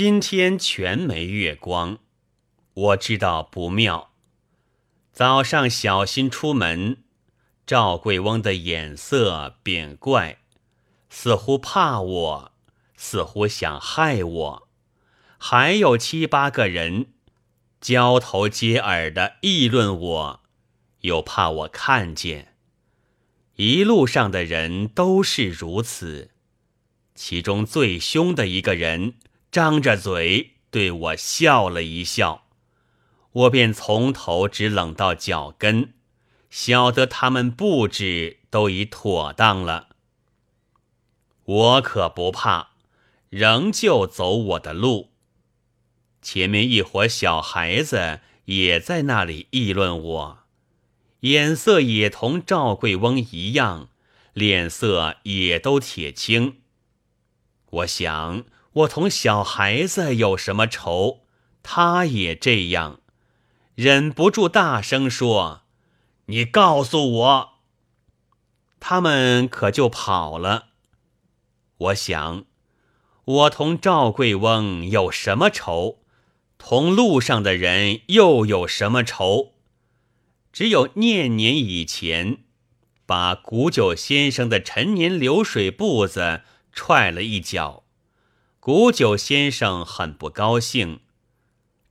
今天全没月光，我知道不妙。早上小心出门，赵贵翁的眼色变怪，似乎怕我，似乎想害我。还有七八个人交头接耳的议论我，又怕我看见。一路上的人都是如此，其中最凶的一个人。张着嘴对我笑了一笑，我便从头直冷到脚跟，晓得他们布置都已妥当了。我可不怕，仍旧走我的路。前面一伙小孩子也在那里议论我，眼色也同赵贵翁一样，脸色也都铁青。我想。我同小孩子有什么仇？他也这样，忍不住大声说：“你告诉我。”他们可就跑了。我想，我同赵贵翁有什么仇？同路上的人又有什么仇？只有念年以前，把古九先生的陈年流水步子踹了一脚。古九先生很不高兴。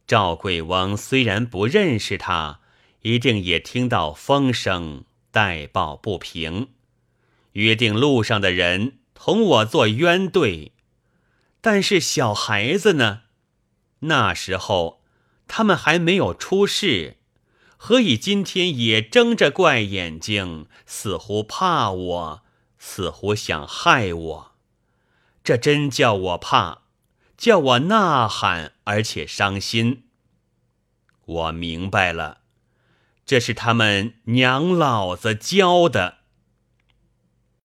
赵贵翁虽然不认识他，一定也听到风声，代报不平，约定路上的人同我做冤对。但是小孩子呢？那时候他们还没有出世，何以今天也睁着怪眼睛，似乎怕我，似乎想害我？这真叫我怕，叫我呐喊，而且伤心。我明白了，这是他们娘老子教的。